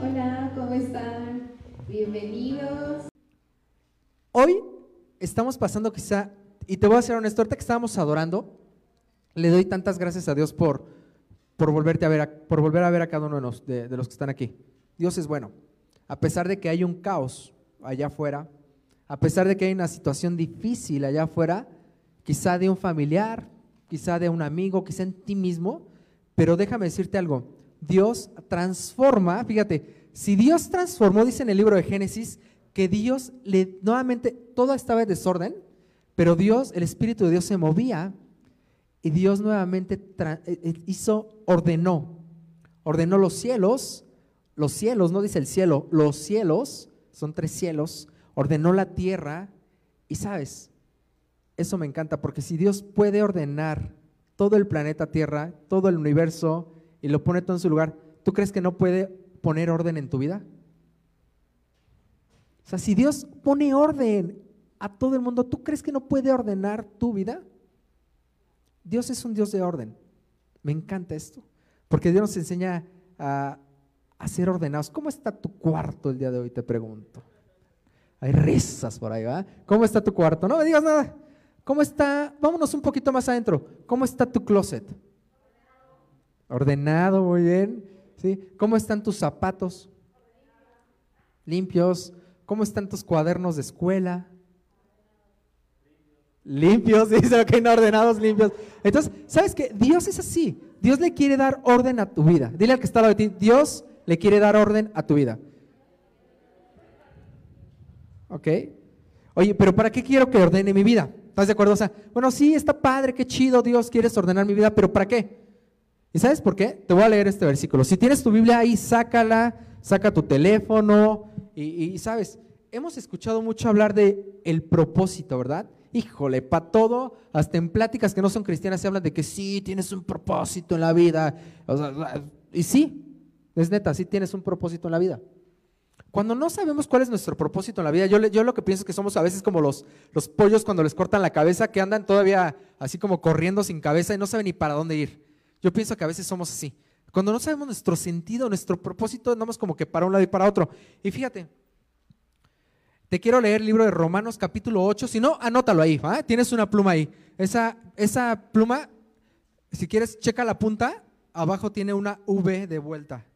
Hola, ¿cómo están? Bienvenidos. Hoy estamos pasando quizá, y te voy a ser honesto, ahorita que estábamos adorando, le doy tantas gracias a Dios por, por, volverte a ver por volver a ver a cada uno de los, de los que están aquí. Dios es bueno. A pesar de que hay un caos allá afuera, a pesar de que hay una situación difícil allá afuera, quizá de un familiar, quizá de un amigo, quizá en ti mismo, pero déjame decirte algo, Dios transforma, fíjate, si Dios transformó, dice en el libro de Génesis, que Dios le, nuevamente, todo estaba en desorden, pero Dios, el Espíritu de Dios se movía y Dios nuevamente eh, eh, hizo, ordenó, ordenó los cielos, los cielos, no dice el cielo, los cielos, son tres cielos, ordenó la tierra y sabes, eso me encanta porque si Dios puede ordenar todo el planeta Tierra, todo el universo y lo pone todo en su lugar, ¿tú crees que no puede poner orden en tu vida? O sea, si Dios pone orden a todo el mundo, ¿tú crees que no puede ordenar tu vida? Dios es un Dios de orden. Me encanta esto, porque Dios nos enseña a, ser ordenados. ¿Cómo está tu cuarto el día de hoy? Te pregunto. Hay risas por ahí, ¿va? ¿Cómo está tu cuarto? No me digas nada. ¿Cómo está? Vámonos un poquito más adentro. ¿Cómo está tu closet? Ordenado, muy bien. ¿Sí? ¿Cómo están tus zapatos? Limpios. ¿Cómo están tus cuadernos de escuela? Limpios, dice, ok, no ordenados, limpios. Entonces, ¿sabes qué? Dios es así. Dios le quiere dar orden a tu vida. Dile al que está al lado de ti, Dios le quiere dar orden a tu vida. ¿Ok? Oye, pero ¿para qué quiero que ordene mi vida? ¿Estás de acuerdo? O sea, bueno, sí, está padre, qué chido, Dios, quieres ordenar mi vida, pero ¿para qué? ¿Y sabes por qué? Te voy a leer este versículo. Si tienes tu Biblia ahí, sácala, saca tu teléfono y, sabes, hemos escuchado mucho hablar de el propósito, ¿verdad? Híjole, para todo, hasta en pláticas que no son cristianas se hablan de que sí, tienes un propósito en la vida. O sea, y sí, es neta, sí tienes un propósito en la vida. Cuando no sabemos cuál es nuestro propósito en la vida, yo, yo lo que pienso es que somos a veces como los, los pollos cuando les cortan la cabeza, que andan todavía así como corriendo sin cabeza y no saben ni para dónde ir. Yo pienso que a veces somos así. Cuando no sabemos nuestro sentido, nuestro propósito, andamos como que para un lado y para otro. Y fíjate, te quiero leer el libro de Romanos capítulo 8, si no, anótalo ahí, ¿ah? tienes una pluma ahí. Esa, esa pluma, si quieres, checa la punta, abajo tiene una V de vuelta.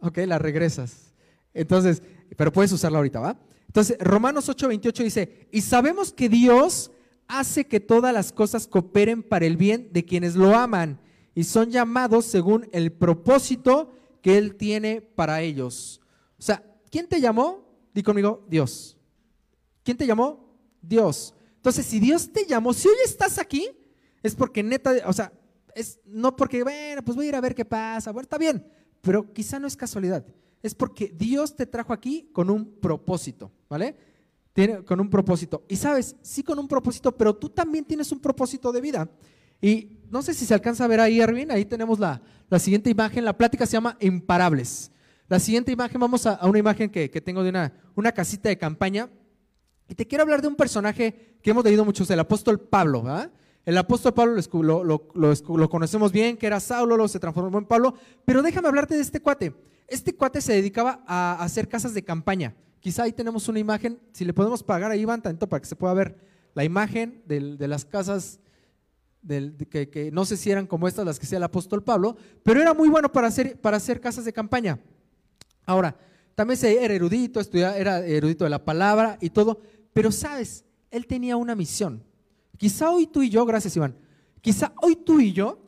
Ok, la regresas. Entonces, pero puedes usarla ahorita, ¿va? Entonces, Romanos 8:28 dice, y sabemos que Dios hace que todas las cosas cooperen para el bien de quienes lo aman y son llamados según el propósito que Él tiene para ellos. O sea, ¿quién te llamó? Di conmigo, Dios. ¿Quién te llamó? Dios. Entonces, si Dios te llamó, si hoy estás aquí, es porque neta, o sea, es no porque, bueno, pues voy a ir a ver qué pasa, bueno, está bien, pero quizá no es casualidad es porque Dios te trajo aquí con un propósito, ¿vale? Tiene, con un propósito. Y sabes, sí con un propósito, pero tú también tienes un propósito de vida. Y no sé si se alcanza a ver ahí, Erwin, ahí tenemos la, la siguiente imagen, la plática se llama Imparables. La siguiente imagen, vamos a, a una imagen que, que, tengo de una, una casita de campaña. Y te quiero hablar de un personaje que hemos leído muchos, el apóstol Pablo, ¿verdad? El apóstol Pablo lo, lo, lo, lo, conocemos bien, que era Saulo, lo se transformó en Pablo, pero déjame hablarte de este cuate. Este cuate se dedicaba a hacer casas de campaña. Quizá ahí tenemos una imagen, si le podemos pagar ahí, Iván, tanto para que se pueda ver la imagen de, de las casas, de que, que, no sé si eran como estas las que hacía el apóstol Pablo, pero era muy bueno para hacer, para hacer casas de campaña. Ahora, también era erudito, estudiaba, era erudito de la palabra y todo, pero sabes, él tenía una misión. Quizá hoy tú y yo, gracias Iván, quizá hoy tú y yo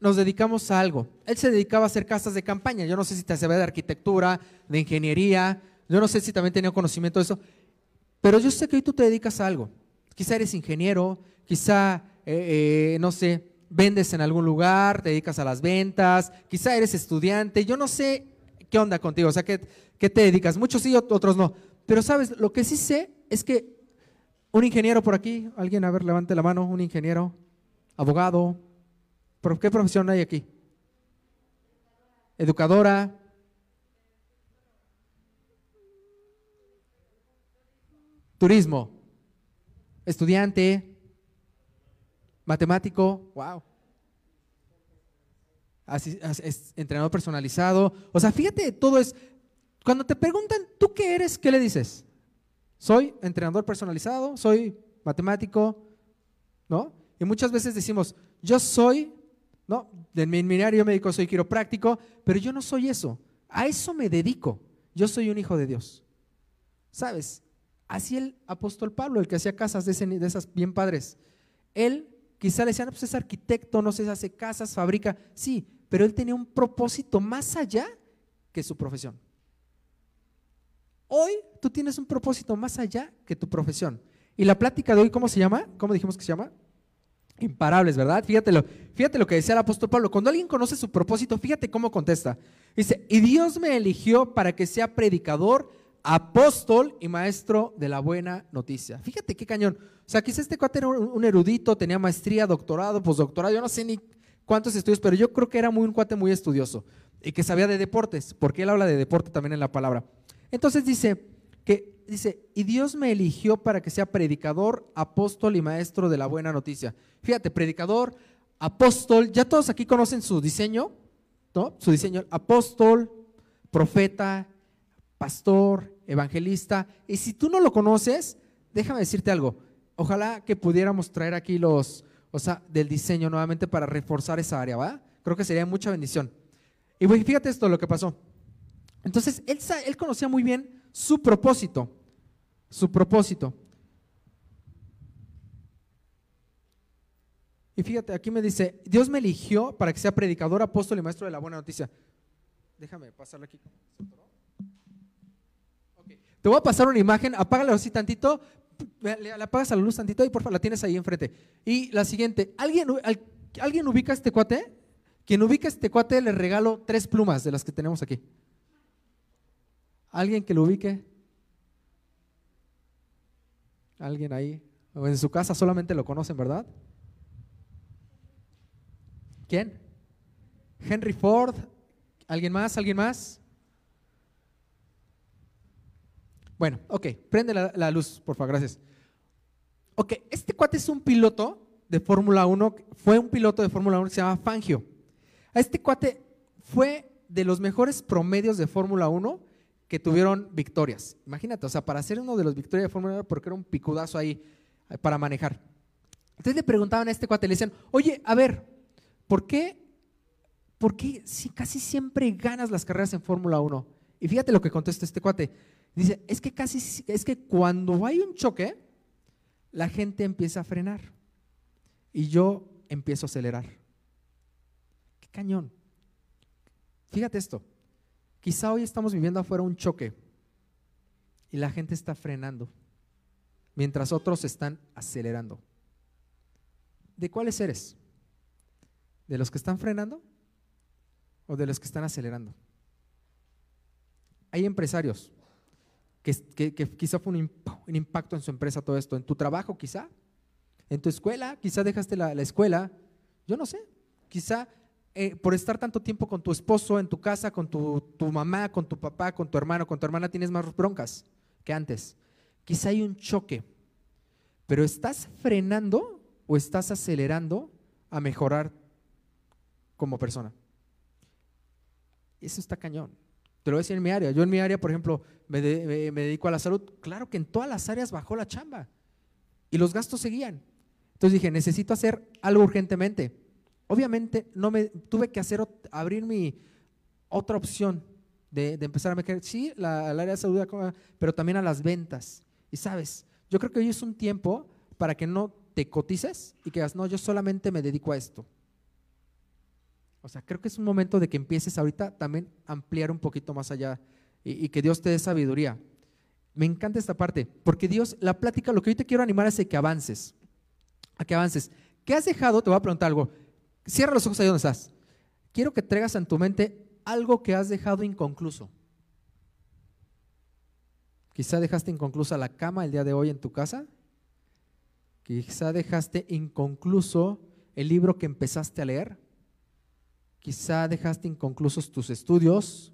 nos dedicamos a algo. Él se dedicaba a hacer casas de campaña. Yo no sé si te sabe de arquitectura, de ingeniería, yo no sé si también tenía conocimiento de eso, pero yo sé que hoy tú te dedicas a algo. Quizá eres ingeniero, quizá, eh, eh, no sé, vendes en algún lugar, te dedicas a las ventas, quizá eres estudiante, yo no sé qué onda contigo, o sea, ¿qué, qué te dedicas? Muchos sí, otros no. Pero sabes, lo que sí sé es que un ingeniero por aquí, alguien, a ver, levante la mano, un ingeniero, abogado, ¿qué profesión hay aquí? Educadora. Turismo. Estudiante. Matemático. Wow. es entrenador personalizado. O sea, fíjate, todo es, cuando te preguntan, ¿tú qué eres? ¿Qué le dices? Soy entrenador personalizado, soy matemático, ¿no? Y muchas veces decimos, yo soy, ¿no? En mi área médico soy quiropráctico, pero yo no soy eso. A eso me dedico. Yo soy un hijo de Dios. ¿Sabes? Así el apóstol Pablo, el que hacía casas de, esas bien padres, él quizá le decían, pues es arquitecto, no sé, hace casas, fabrica, sí, pero él tenía un propósito más allá que su profesión. Hoy tú tienes un propósito más allá que tu profesión. Y la plática de hoy, ¿cómo se llama? ¿Cómo dijimos que se llama? Imparables, ¿verdad? Fíjate lo, fíjate lo que decía el apóstol Pablo. Cuando alguien conoce su propósito, fíjate cómo contesta. Dice, y Dios me eligió para que sea predicador, apóstol y maestro de la buena noticia. Fíjate qué cañón. O sea, quizás este cuate era un erudito, tenía maestría, doctorado, postdoctorado, yo no sé ni cuántos estudios, pero yo creo que era muy, un cuate muy estudioso y que sabía de deportes, porque él habla de deporte también en la palabra. Entonces dice que dice, "Y Dios me eligió para que sea predicador, apóstol y maestro de la buena noticia." Fíjate, predicador, apóstol, ya todos aquí conocen su diseño, ¿no? Su diseño, apóstol, profeta, pastor, evangelista, y si tú no lo conoces, déjame decirte algo. Ojalá que pudiéramos traer aquí los, o sea, del diseño nuevamente para reforzar esa área, ¿va? Creo que sería mucha bendición. Y fíjate esto lo que pasó. Entonces, él, él conocía muy bien su propósito, su propósito. Y fíjate, aquí me dice, Dios me eligió para que sea predicador, apóstol y maestro de la buena noticia. Déjame pasarle aquí. Te voy a pasar una imagen, apágala así tantito, le, apagas a la luz tantito y por favor la tienes ahí enfrente. Y la siguiente, ¿alguien, ¿alguien ubica este cuate? Quien ubica este cuate le regalo tres plumas de las que tenemos aquí. ¿Alguien que lo ubique? ¿Alguien ahí? O en su casa solamente lo conocen, ¿verdad? ¿Quién? Henry Ford. ¿Alguien más? ¿Alguien más? Bueno, ok, prende la, luz, por favor, gracias. Ok, este cuate es un piloto de Fórmula 1, fue un piloto de Fórmula 1 que se llama Fangio. A este cuate fue de los mejores promedios de Fórmula 1 que tuvieron victorias. Imagínate, o sea, para ser uno de los victorias de Fórmula 1, porque era un picudazo ahí eh, para manejar. Entonces le preguntaban a este cuate, le decían, oye, a ver, ¿por qué, por qué si casi siempre ganas las carreras en Fórmula 1? Y fíjate lo que contesta este cuate. Dice, es que casi, es que cuando hay un choque, la gente empieza a frenar y yo empiezo a acelerar. Qué cañón. Fíjate esto. Quizá hoy estamos viviendo afuera un choque y la gente está frenando, mientras otros están acelerando. ¿De cuáles eres? ¿De los que están frenando o de los que están acelerando? Hay empresarios que, quizá fue un, impacto en su empresa todo esto, en tu trabajo quizá, en tu escuela, quizá dejaste la escuela, yo no sé, quizá eh, por estar tanto tiempo con tu esposo, en tu casa, con tu, mamá, con tu papá, con tu hermano, con tu hermana, tienes más broncas que antes. Quizá hay un choque, pero ¿estás frenando o estás acelerando a mejorar como persona? Eso está cañón. Te lo voy a decir en mi área. Yo en mi área, por ejemplo, me, me dedico a la salud. Claro que en todas las áreas bajó la chamba y los gastos seguían. Entonces dije, necesito hacer algo urgentemente. Obviamente no me tuve que hacer abrir mi otra opción de, empezar a mejorar, sí, la, al área de salud, pero también a las ventas. Y sabes, yo creo que hoy es un tiempo para que no te cotices y que digas, no, yo solamente me dedico a esto. O sea, creo que es un momento de que empieces ahorita también a ampliar un poquito más allá y, que Dios te dé sabiduría. Me encanta esta parte, porque Dios, la plática, lo que hoy te quiero animar es a que avances, a que avances. ¿Qué has dejado? Te voy a preguntar algo. Cierra los ojos ahí donde estás. Quiero que traigas en tu mente algo que has dejado inconcluso. Quizá dejaste inconclusa la cama el día de hoy en tu casa. Quizá dejaste inconcluso el libro que empezaste a leer. Quizá dejaste inconclusos tus estudios.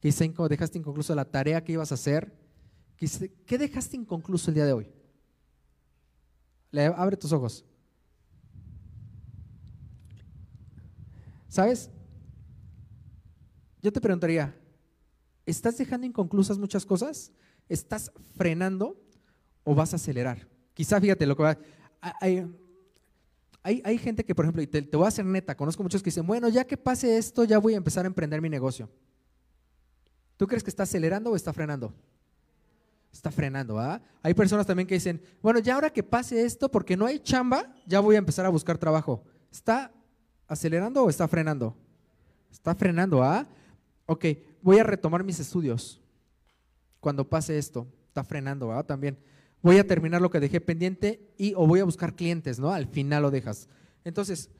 Quizá dejaste inconcluso la tarea que ibas a hacer. ¿Qué dejaste inconcluso el día de hoy? abre tus ojos. ¿Sabes? yo te preguntaría, ¿estás dejando inconclusas muchas cosas? ¿Estás frenando o vas a acelerar? Quizá, fíjate, lo que va, hay, hay, gente que, por ejemplo, y te, te voy a hacer neta, conozco muchos que dicen, bueno, ya que pase esto, ya voy a empezar a emprender mi negocio. ¿Tú crees que está acelerando o está frenando? Está frenando, ¿ah? Hay personas también que dicen, bueno, ya ahora que pase esto, porque no hay chamba, ya voy a empezar a buscar trabajo. ¿Está acelerando o está frenando? Está frenando, ¿ah? Ok, voy a retomar mis estudios. Cuando pase esto, está frenando, ¿ah? También. Voy a terminar lo que dejé pendiente y o voy a buscar clientes, ¿no? Al final lo dejas. Entonces,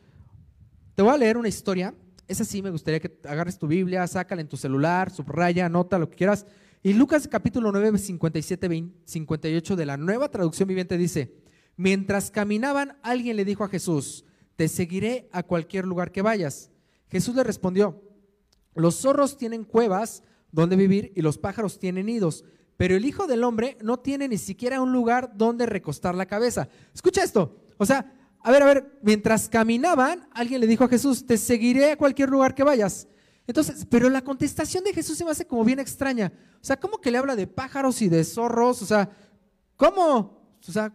te voy a leer una historia. Esa sí me gustaría que agarres tu Biblia, sácala en tu celular, subraya, anota lo que quieras. Y Lucas capítulo 9, 57, 58 de la nueva traducción viviente dice, mientras caminaban, alguien le dijo a Jesús, te seguiré a cualquier lugar que vayas. Jesús le respondió, los zorros tienen cuevas donde vivir y los pájaros tienen nidos, pero el Hijo del Hombre no tiene ni siquiera un lugar donde recostar la cabeza. Escucha esto, o sea, a ver, a ver, mientras caminaban, alguien le dijo a Jesús, te seguiré a cualquier lugar que vayas. Entonces, pero la contestación de Jesús se me hace como bien extraña. O sea, ¿cómo que le habla de pájaros y de zorros? O sea, ¿cómo? O sea,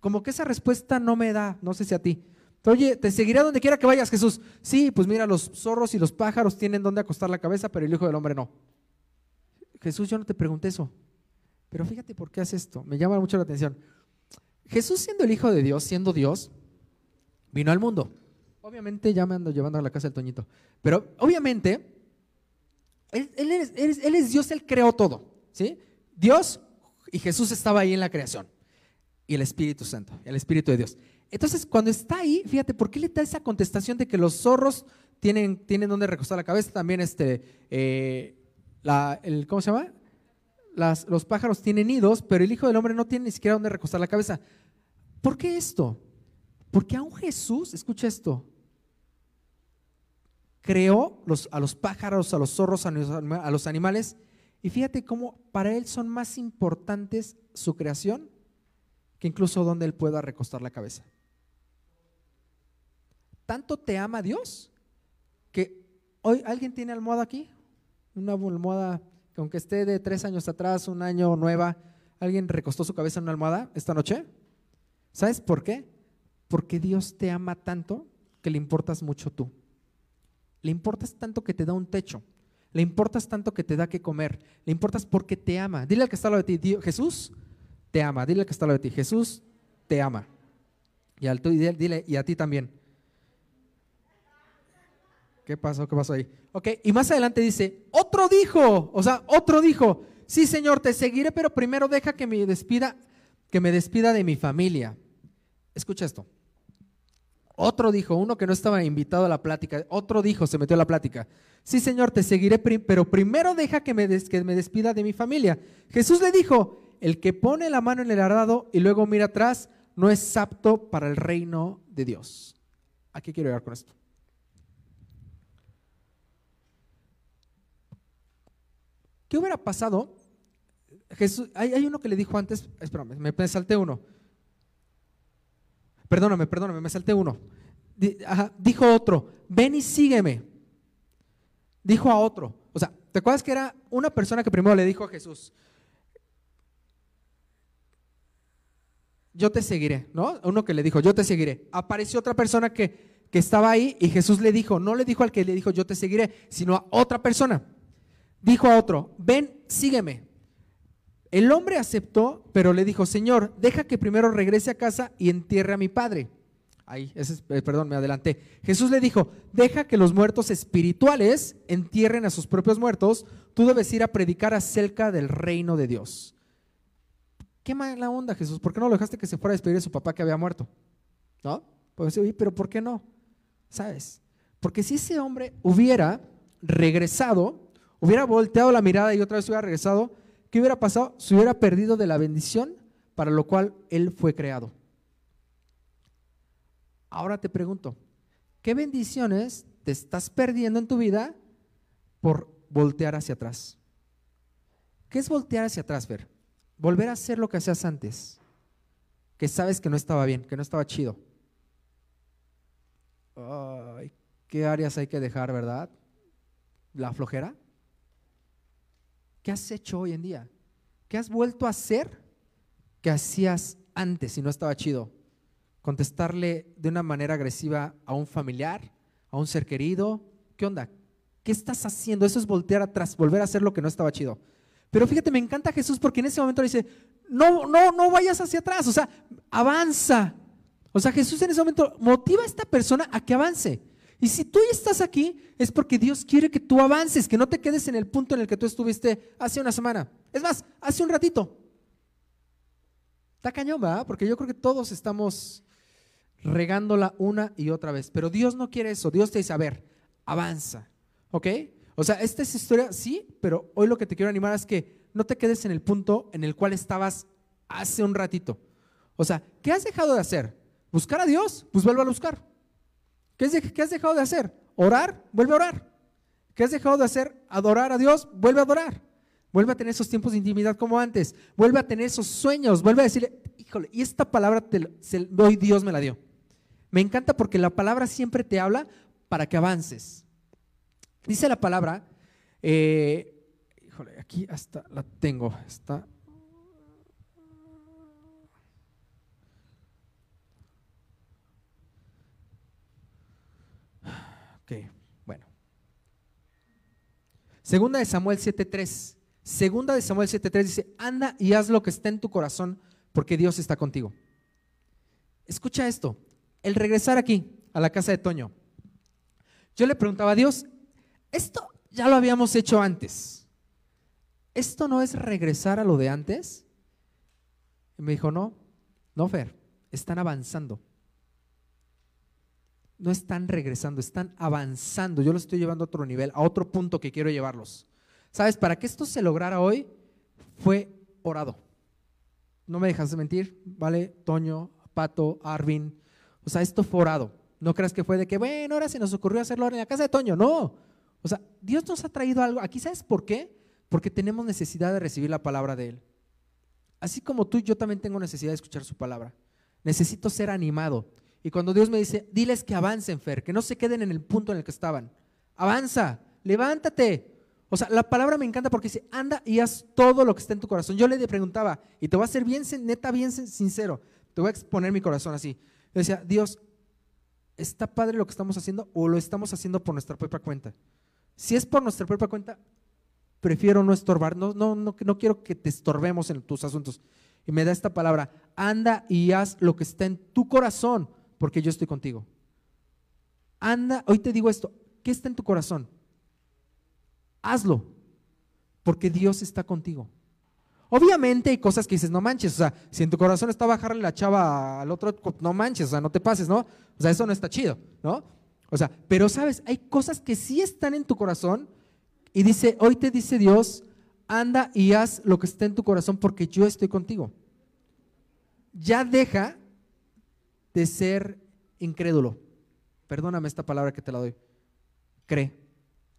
como que esa respuesta no me da, no sé si a ti. Oye, te seguiré a donde quiera que vayas, Jesús. Sí, pues mira, los zorros y los pájaros tienen donde acostar la cabeza, pero el Hijo del Hombre no. Jesús, yo no te pregunté eso. Pero fíjate por qué hace esto. Me llama mucho la atención. Jesús siendo el Hijo de Dios, siendo Dios, vino al mundo. Obviamente ya me ando llevando a la casa del Toñito. Pero obviamente, él, es, él, es, Dios, Él creó todo. ¿sí? Dios y Jesús estaba ahí en la creación. Y el Espíritu Santo, el Espíritu de Dios. Entonces, cuando está ahí, fíjate, ¿por qué le da esa contestación de que los zorros tienen, tienen donde recostar la cabeza? También este, eh, ¿cómo se llama? Los pájaros tienen nidos, pero el Hijo del Hombre no tiene ni siquiera donde recostar la cabeza. ¿Por qué esto? Porque aún Jesús, escucha esto, creó a los pájaros, a los zorros, a los, a los animales, y fíjate cómo para Él son más importantes su creación que incluso donde Él pueda recostar la cabeza tanto te ama Dios que hoy alguien tiene almohada aquí, una almohada aunque esté de tres años atrás, un año nueva, alguien recostó su cabeza en una almohada esta noche. ¿Sabes por qué? Porque Dios te ama tanto que le importas mucho tú. Le importas tanto que te da un techo. Le importas tanto que te da que comer. Le importas porque te ama. Dile al que está al lado de ti, Jesús te ama. Dile al que está al lado de ti, Jesús te ama. Y, al, dile, y a ti también. ¿Qué pasó? ¿Qué pasó ahí? Ok, y más adelante dice, otro dijo, o sea, otro dijo, sí Señor, te seguiré, pero primero deja que me despida, que me despida de mi familia. Escucha esto. Otro dijo, uno que no estaba invitado a la plática, otro dijo, se metió a la plática, sí Señor, te seguiré, pero primero deja que me, que me despida de mi familia. Jesús le dijo, el que pone la mano en el arado y luego mira atrás, no es apto para el reino de Dios. ¿A qué quiero llegar con esto? ¿Qué hubiera pasado? Jesús, hay, uno que le dijo antes, espérame, me, salté uno. Perdóname, perdóname, me salté uno. dijo otro, ven y sígueme. Dijo a otro. O sea, ¿te acuerdas que era una persona que primero le dijo a Jesús, yo te seguiré, ¿no? Uno que le dijo, yo te seguiré. Apareció otra persona que, que estaba ahí y Jesús le dijo, no le dijo al que le dijo, yo te seguiré, sino a otra persona dijo a otro, ven, sígueme. El hombre aceptó, pero le dijo, Señor, deja que primero regrese a casa y entierre a mi padre. Ahí, eh, perdón, me adelanté. Jesús le dijo, deja que los muertos espirituales entierren a sus propios muertos, tú debes ir a predicar acerca del reino de Dios. Qué mala onda, Jesús, ¿por qué no lo dejaste que se fuera a despedir de su papá que había muerto? ¿No? Pues sí, pero ¿por qué no? ¿Sabes? Porque si ese hombre hubiera regresado, hubiera volteado la mirada y otra vez hubiera regresado, ¿qué hubiera pasado? Se hubiera perdido de la bendición para lo cual él fue creado. Ahora te pregunto, ¿qué bendiciones te estás perdiendo en tu vida por voltear hacia atrás? ¿Qué es voltear hacia atrás, Ver? Volver a hacer lo que hacías antes, que sabes que no estaba bien, que no estaba chido. ¿Qué áreas hay que dejar, verdad? ¿La flojera? ¿Qué has hecho hoy en día? ¿Qué has vuelto a hacer que hacías antes y no estaba chido? Contestarle de una manera agresiva a un familiar, a un ser querido. ¿Qué onda? ¿Qué estás haciendo? Eso es voltear atrás, volver a hacer lo que no estaba chido. Pero fíjate, me encanta Jesús porque en ese momento le dice, no, no, no vayas hacia atrás, o sea, avanza. O sea, Jesús en ese momento motiva a esta persona a que avance. Y si tú estás aquí, es porque Dios quiere que tú avances, que no te quedes en el punto en el que tú estuviste hace una semana. Es más, hace un ratito. Está cañón, ¿verdad? Porque yo creo que todos estamos regándola una y otra vez. Pero Dios no quiere eso. Dios te dice, a ver, avanza. ¿Ok? O sea, esta es historia, sí, pero hoy lo que te quiero animar es que no te quedes en el punto en el cual estabas hace un ratito. O sea, ¿qué has dejado de hacer? ¿Buscar a Dios? Pues vuelve a buscar. ¿Qué has dejado de hacer? ¿Orar? Vuelve a orar. ¿Qué has dejado de hacer? Adorar a Dios, vuelve a adorar. Vuelve a tener esos tiempos de intimidad como antes. Vuelve a tener esos sueños. Vuelve a decirle, híjole, y esta palabra hoy Dios me la dio. Me encanta porque la palabra siempre te habla para que avances. Dice la palabra, eh, híjole, aquí hasta la tengo, está. Ok, bueno. Segunda de Samuel 7.3. Segunda de Samuel 7.3 dice, anda y haz lo que está en tu corazón porque Dios está contigo. Escucha esto, el regresar aquí a la casa de Toño. Yo le preguntaba a Dios, esto ya lo habíamos hecho antes. ¿Esto no es regresar a lo de antes? Y me dijo, no, no, Fer, están avanzando. No están regresando, están avanzando. Yo lo estoy llevando a otro nivel, a otro punto que quiero llevarlos. ¿Sabes? Para que esto se lograra hoy, fue orado. No me dejas de mentir, ¿vale? Toño, Pato, Arvin. O sea, esto fue orado. No creas que fue de que, bueno, ahora se nos ocurrió hacerlo en la casa de Toño. No. O sea, Dios nos ha traído algo. Aquí, ¿sabes por qué? Porque tenemos necesidad de recibir la palabra de Él. Así como tú, yo también tengo necesidad de escuchar su palabra. Necesito ser animado. Y cuando Dios me dice, diles que avancen, Fer, que no se queden en el punto en el que estaban. Avanza, levántate. O sea, la palabra me encanta porque dice, anda y haz todo lo que está en tu corazón. Yo le preguntaba, y te voy a ser bien, neta, bien sincero, te voy a exponer mi corazón así. Yo decía, Dios, ¿está padre lo que estamos haciendo o lo estamos haciendo por nuestra propia cuenta? Si es por nuestra propia cuenta, prefiero no estorbar, no, no, no, no quiero que te estorbemos en tus asuntos. Y me da esta palabra, anda y haz lo que está en tu corazón, porque yo estoy contigo. Anda, hoy te digo esto, ¿qué está en tu corazón? Hazlo, porque Dios está contigo. Obviamente hay cosas que dices, no manches, o sea, si en tu corazón está bajarle la chava al otro, no manches, o sea, no te pases, ¿no? O sea, eso no está chido, ¿no? O sea, pero sabes, hay cosas que sí están en tu corazón y dice, hoy te dice Dios, anda y haz lo que está en tu corazón porque yo estoy contigo. Ya deja de ser incrédulo. Perdóname esta palabra que te la doy. Cree.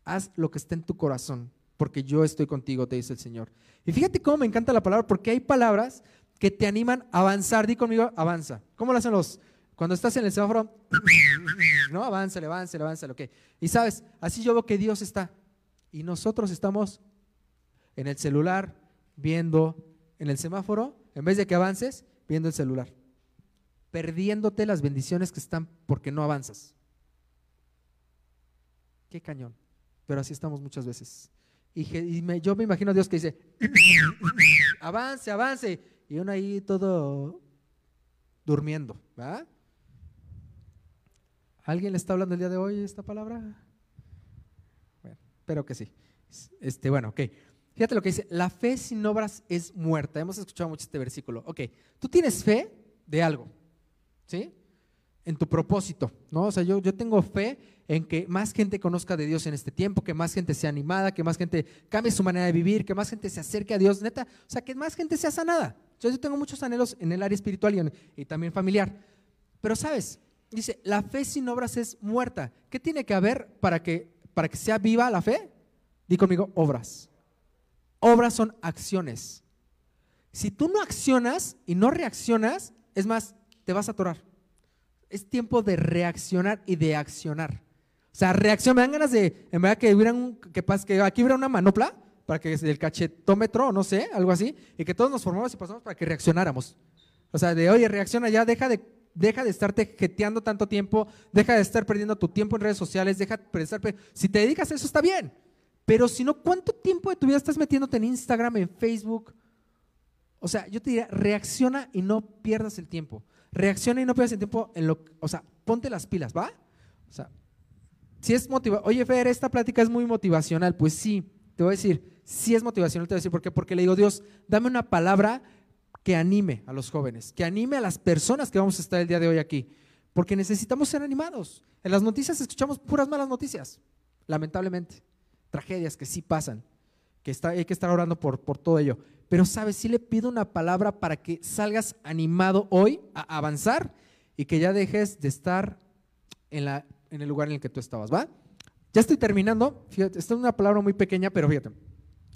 Haz lo que está en tu corazón porque yo estoy contigo, te dice el Señor. Y fíjate cómo me encanta la palabra porque hay palabras que te animan a avanzar. Di conmigo, avanza. ¿Cómo lo hacen los, cuando estás en el semáforo, no, avánzale, avánzale, avánzale, ok. Y sabes, así yo veo que Dios está. Y nosotros estamos en el celular viendo en el semáforo, en vez de que avances, viendo el celular. Perdiéndote las bendiciones que están porque no avanzas. Qué cañón. Pero así estamos muchas veces. Y, yo me imagino a Dios que dice, avance, avance. Y uno ahí todo durmiendo, ¿va? ¿Alguien le está hablando el día de hoy esta palabra? Bueno, espero que sí. Este, bueno, ok. Fíjate lo que dice, la fe sin obras es muerta. Hemos escuchado mucho este versículo. Ok, tú tienes fe de algo, En tu propósito, ¿no? O sea, yo, yo tengo fe en que más gente conozca de Dios en este tiempo, que más gente sea animada, que más gente cambie su manera de vivir, que más gente se acerque a Dios, neta. O sea, que más gente sea sanada. Yo, yo tengo muchos anhelos en el área espiritual y, y también familiar. Pero, ¿sabes? Dice, la fe sin obras es muerta. ¿Qué tiene que haber para que, para que sea viva la fe? Di conmigo, obras. Obras son acciones. Si tú no accionas y no reaccionas, es más, te vas a atorar. Es tiempo de reaccionar y de accionar. O sea, reacción, me dan ganas de, en verdad que hubiera un, que, que aquí hubiera una manopla, para que el cachetómetro, no sé, algo así, y que todos nos formamos y pasamos para que reaccionáramos. O sea, de oye, reacciona ya, deja de, deja de estarte jeteando tanto tiempo, deja de estar perdiendo tu tiempo en redes sociales, deja de estar. Si te dedicas a eso, está bien. Pero si no, ¿cuánto tiempo de tu vida estás metiéndote en Instagram, en Facebook? O sea, yo te diría, reacciona y no pierdas el tiempo. Reacciona y no pierdas el tiempo en lo, o sea, ponte las pilas, ¿va? O sea, si es motivacional, oye Fer, esta plática es muy motivacional, pues sí, te voy a decir, sí es motivacional, te voy a decir por qué, porque le digo, Dios, dame una palabra que anime a los jóvenes, que anime a las personas que vamos a estar el día de hoy aquí, porque necesitamos ser animados. En las noticias escuchamos puras malas noticias, lamentablemente, tragedias que sí pasan, que está, hay que estar orando por, por todo ello. Pero sabes, sí le pido una palabra para que salgas animado hoy a avanzar y que ya dejes de estar en la en el lugar en el que tú estabas, ¿va? Ya estoy terminando, fíjate, esta es una palabra muy pequeña, pero fíjate,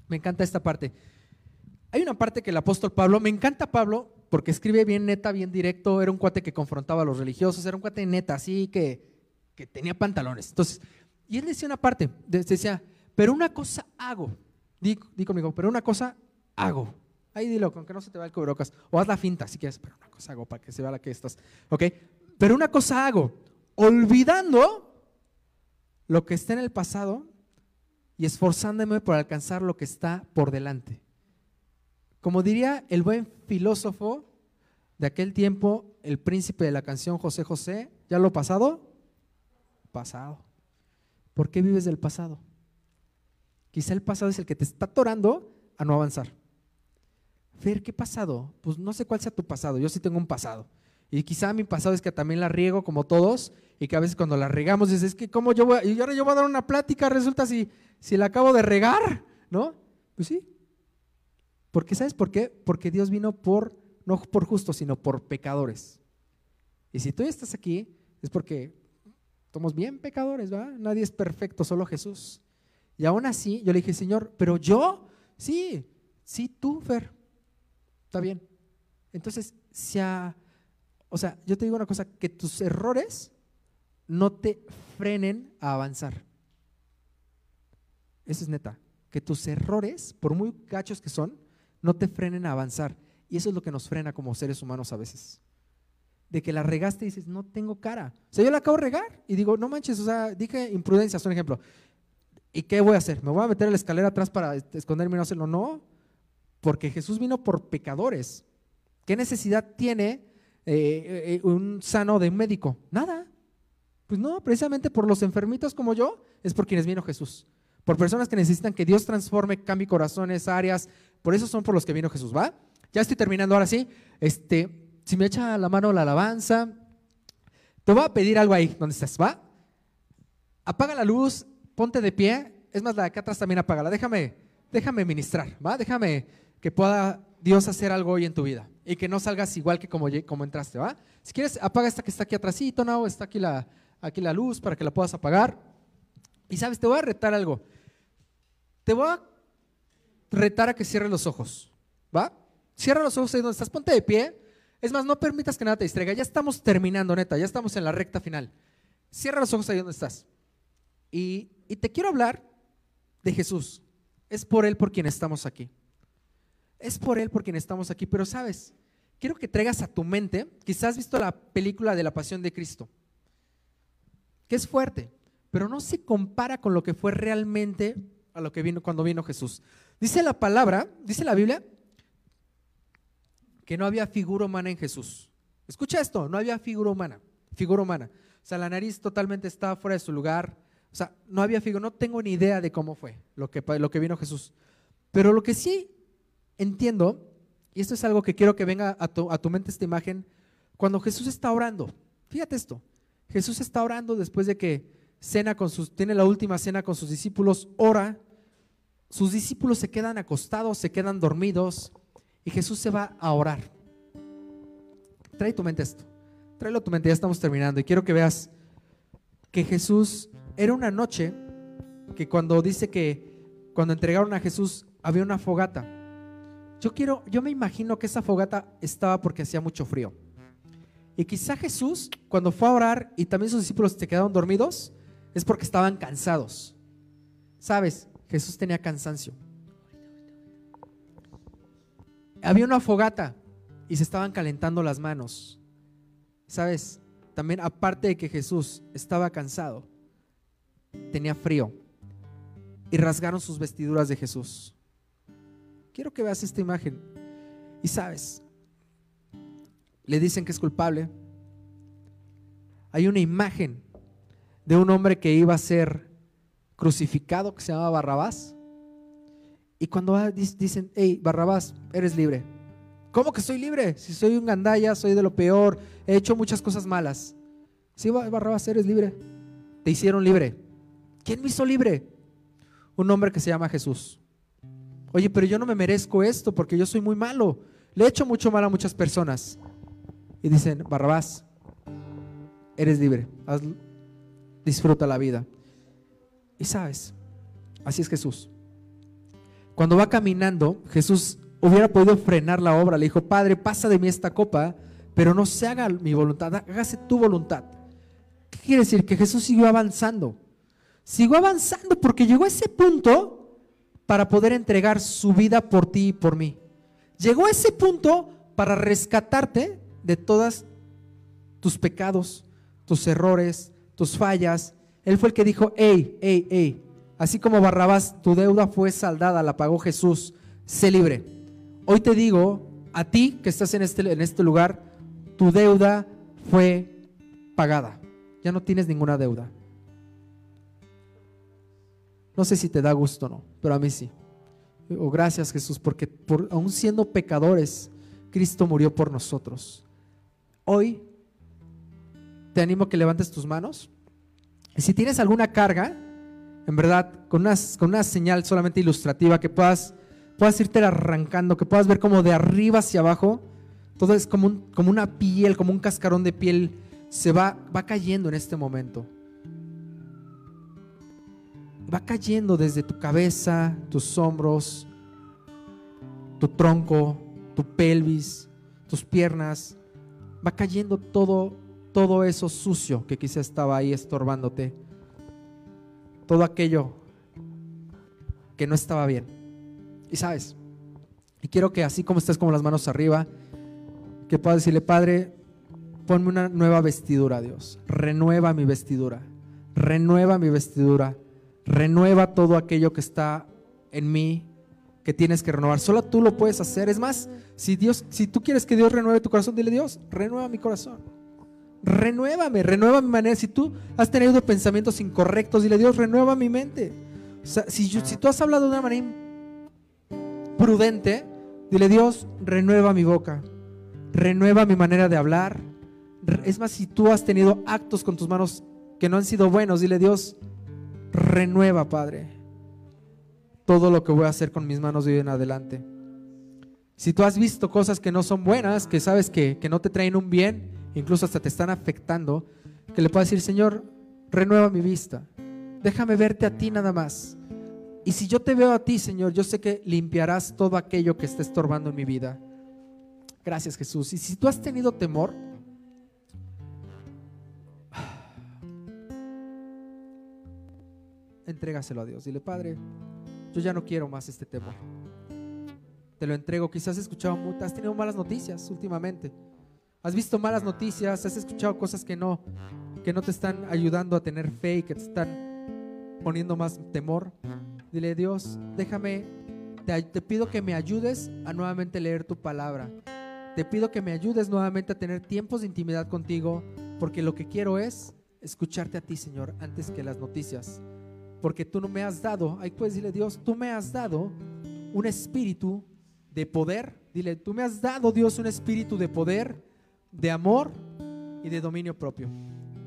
me encanta esta parte. Hay una parte que el apóstol Pablo, me encanta Pablo porque escribe bien neta, bien directo, era un cuate que confrontaba a los religiosos, era un cuate neta, así que, que tenía pantalones. Entonces, y él decía una parte, decía, pero una cosa hago, di, di conmigo, pero una cosa hago. Ahí dilo, con que no se te va el cubrocas. O haz la finta si quieres, pero una cosa hago para que se vea la que estás. ¿Ok? Pero una cosa hago, olvidando lo que está en el pasado y esforzándome por alcanzar lo que está por delante. Como diría el buen filósofo de aquel tiempo, el príncipe de la canción José José, ¿ya lo pasado? Pasado. ¿Por qué vives del pasado? Quizá el pasado es el que te está atorando a no avanzar. Fer, ¿qué pasado? Pues no sé cuál sea tu pasado, yo sí tengo un pasado. Y quizá mi pasado es que también la riego como todos y que a veces cuando la regamos dices, es que cómo yo voy, y ahora yo voy a dar una plática, resulta si, si la acabo de regar, ¿no? Pues sí. Porque ¿sabes por qué? Porque Dios vino por, no por justos, sino por pecadores. Y si tú estás aquí, es porque somos bien pecadores, ¿va? Nadie es perfecto, solo Jesús. Y aún así, yo le dije, Señor, pero yo, sí, sí, tú, Fer, está bien. Entonces, si a o sea, yo te digo una cosa, que tus errores no te frenen a avanzar. Eso es neta. Que tus errores, por muy gachos que son, no te frenen a avanzar. Y eso es lo que nos frena como seres humanos a veces. De que la regaste y dices, no tengo cara. O sea, yo la acabo de regar y digo, no manches, o sea, dije imprudencia, es un ejemplo. ¿Y qué voy a hacer? ¿Me voy a meter a la escalera atrás para esconderme y no hacerlo? No, porque Jesús vino por pecadores. ¿Qué necesidad tiene eh, eh, un sano de un médico? Nada. Pues no, precisamente por los enfermitos como yo, es por quienes vino Jesús. Por personas que necesitan que Dios transforme, cambie corazones, áreas. Por eso son por los que vino Jesús, ¿va? Ya estoy terminando ahora sí. Este, si me echa la mano la alabanza, te voy a pedir algo ahí, donde estás, ¿va? Apaga la luz, ponte de pie. Es más, la de acá atrás también apágala. Déjame, déjame ministrar, ¿va? Déjame que pueda Dios hacer algo hoy en tu vida y que no salgas igual que como, como entraste, ¿va? Si quieres, apaga esta que está aquí atrásito, ¿no? Está aquí la, aquí la luz para que la puedas apagar. Y sabes, te voy a retar algo. Te voy a retar a que cierres los ojos, ¿va? Cierra los ojos ahí donde estás, ponte de pie. Es más, no permitas que nada te distraiga. Ya estamos terminando, neta, ya estamos en la recta final. Cierra los ojos ahí donde estás. Y, y te quiero hablar de Jesús. Es por Él por quien estamos aquí. Es por Él por quien estamos aquí, pero sabes, quiero que traigas a tu mente, quizás has visto la película de la Pasión de Cristo, que es fuerte, pero no se compara con lo que fue realmente a lo que vino cuando vino Jesús. Dice la palabra, dice la Biblia, que no había figura humana en Jesús. Escucha esto, no había figura humana, figura humana. O sea, la nariz totalmente estaba fuera de su lugar. O sea, no había figura, no tengo ni idea de cómo fue lo que, lo que vino Jesús. Pero lo que sí entiendo, y esto es algo que quiero que venga a tu, a tu mente esta imagen, cuando Jesús está orando, fíjate esto, Jesús está orando después de que cena con sus, tiene la última cena con sus discípulos, ora, sus discípulos se quedan acostados, se quedan dormidos, y Jesús se va a orar. Trae tu mente esto, tráelo a tu mente, ya estamos terminando, y quiero que veas que Jesús era una noche que cuando dice que cuando entregaron a Jesús había una fogata. Yo quiero, yo me imagino que esa fogata estaba porque hacía mucho frío. Y quizá Jesús, cuando fue a orar y también sus discípulos se quedaron dormidos, es porque estaban cansados. Sabes, Jesús tenía cansancio. había una fogata y se estaban calentando las manos. ¿Sabes? También aparte de que Jesús estaba cansado, tenía frío y rasgaron sus vestiduras de Jesús. Quiero que veas esta imagen. Y sabes, le dicen que es culpable. Hay una imagen de un hombre que iba a ser crucificado que se llamaba Barrabás. Y cuando dicen, hey, Barrabás, eres libre. ¿Cómo que soy libre? Si soy un gandaya, soy de lo peor, he hecho muchas cosas malas. Sí, Barrabás, eres libre. Te hicieron libre. ¿Quién me hizo libre? Un hombre que se llama Jesús. Oye, pero yo no me merezco esto porque yo soy muy malo. Le he hecho mucho mal a muchas personas. Y dicen, Barrabás, eres libre. disfruta la vida. Y sabes, así es Jesús. Cuando va caminando, Jesús hubiera podido frenar la obra. Le dijo, Padre, pasa de mí esta copa, pero no se haga mi voluntad, hágase tu voluntad. ¿Qué quiere decir? Que Jesús siguió avanzando. Siguió avanzando porque llegó a ese punto para poder entregar su vida por ti y por mí. Llegó a ese punto para rescatarte de todas tus pecados, tus errores, tus fallas. Él fue el que dijo, hey, hey, hey, Así como Barrabás, tu deuda fue saldada, la pagó Jesús, sé libre. Hoy te digo, a ti que estás en este, en este lugar, tu deuda fue pagada. Ya no tienes ninguna deuda. No sé si te da gusto o no, pero a mí sí. Oh, gracias Jesús, porque por, aún siendo pecadores, Cristo murió por nosotros. Hoy te animo a que levantes tus manos. Y si tienes alguna carga, en verdad, con una, con una señal solamente ilustrativa, que puedas, puedas irte arrancando, que puedas ver como de arriba hacia abajo, todo es como, como una piel, como un cascarón de piel, se va, va cayendo en este momento. Va cayendo desde tu cabeza, tus hombros, tu tronco, tu pelvis, tus piernas. Va cayendo todo, todo eso sucio que quizá estaba ahí estorbándote todo aquello que no estaba bien. Y sabes, y quiero que así como estés con las manos arriba, que puedas decirle, Padre, ponme una nueva vestidura, Dios. Renueva mi vestidura. Renueva mi vestidura. Renueva todo aquello que está en mí que tienes que renovar. Solo tú lo puedes hacer. Es más, si Dios, si tú quieres que Dios renueve tu corazón, dile Dios, renueva mi corazón renuévame, renueva mi manera. Si tú has tenido pensamientos incorrectos, dile Dios, renueva mi mente. si, si tú has hablado de una manera prudente, dile Dios, renueva mi boca, renueva mi manera de hablar. Es más, si tú has tenido actos con tus manos que no han sido buenos, dile Dios, renueva, Padre, todo lo que voy a hacer con mis manos de hoy en adelante. Si tú has visto cosas que no son buenas, que sabes que, que no te traen un bien, incluso hasta te están afectando, que le puedas decir, Señor, renueva mi vista, déjame verte a ti nada más. Y si yo te veo a ti, Señor, yo sé que limpiarás todo aquello que esté estorbando en mi vida. Gracias, Jesús. Y si tú has tenido temor, entrégaselo a Dios. Dile, Padre, yo ya no quiero más este temor. Te lo entrego. Quizás has escuchado, has tenido malas noticias últimamente. Has visto malas noticias, has escuchado cosas que no, que no te están ayudando a tener fe y que te están poniendo más temor. Dile, Dios, déjame, te, te pido que me ayudes a nuevamente leer tu palabra. Te pido que me ayudes nuevamente a tener tiempos de intimidad contigo, porque lo que quiero es escucharte a ti, Señor, antes que las noticias. Porque tú no me has dado, ahí puedes decirle, Dios, tú me has dado un espíritu de poder. Dile, tú me has dado, Dios, un espíritu de poder, de amor y de dominio propio.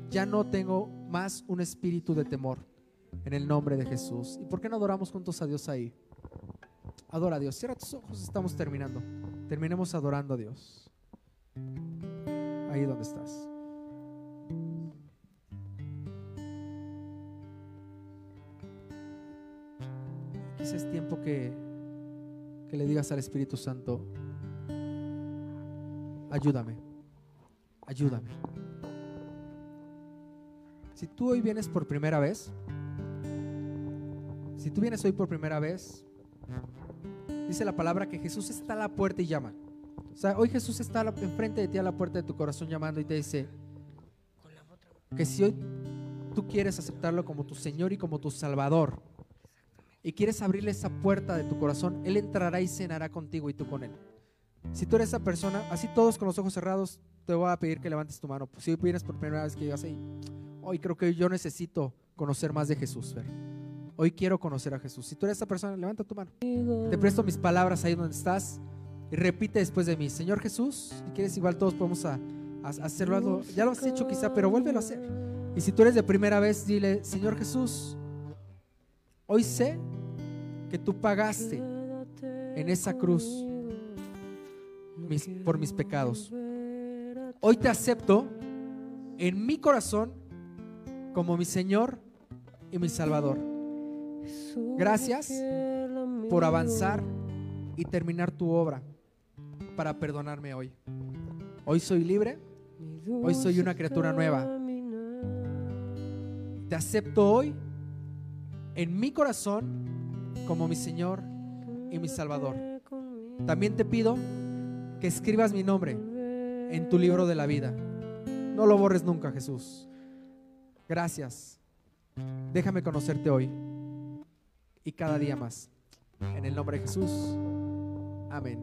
Ya no tengo más un espíritu de temor en el nombre de Jesús. ¿Y por qué no adoramos juntos a Dios ahí? Adora a Dios. Cierra tus ojos, estamos terminando. Terminemos adorando a Dios. Ahí donde estás. Quizás es tiempo que, que le digas al Espíritu Santo, ayúdame ayúdame. Si tú hoy vienes por primera vez, si tú vienes hoy por primera vez, dice la palabra que Jesús está a la puerta y llama. O sea, hoy Jesús está enfrente de ti a la puerta de tu corazón llamando y te dice que si hoy tú quieres aceptarlo como tu Señor y como tu Salvador y quieres abrirle esa puerta de tu corazón, Él entrará y cenará contigo y tú con Él. Si tú eres esa persona, así todos con los ojos cerrados, te voy a pedir que levantes tu mano. Si vienes por primera vez que digas, "Ey, hoy creo que yo necesito conocer más de Jesús. Hoy quiero conocer a Jesús. Si tú eres esa persona, levanta tu mano. Te presto mis palabras ahí donde estás y repite después de mí, Señor Jesús, si quieres igual todos podemos a, a- hacerlo algo, ya lo has hecho quizá, pero vuélvelo a hacer. Y si tú eres de primera vez, dile, Señor Jesús, hoy sé que tú pagaste en esa cruz por mis pecados. Hoy te acepto en mi corazón como mi Señor y mi Salvador. Gracias por avanzar y terminar tu obra para perdonarme hoy. Hoy soy libre, hoy soy una criatura nueva. Te acepto hoy en mi corazón como mi Señor y mi Salvador. También te pido que escribas mi nombre en tu libro de la vida. No lo borres nunca, Jesús. Gracias. Déjame conocerte hoy y cada día más. En el nombre de Jesús. Amén.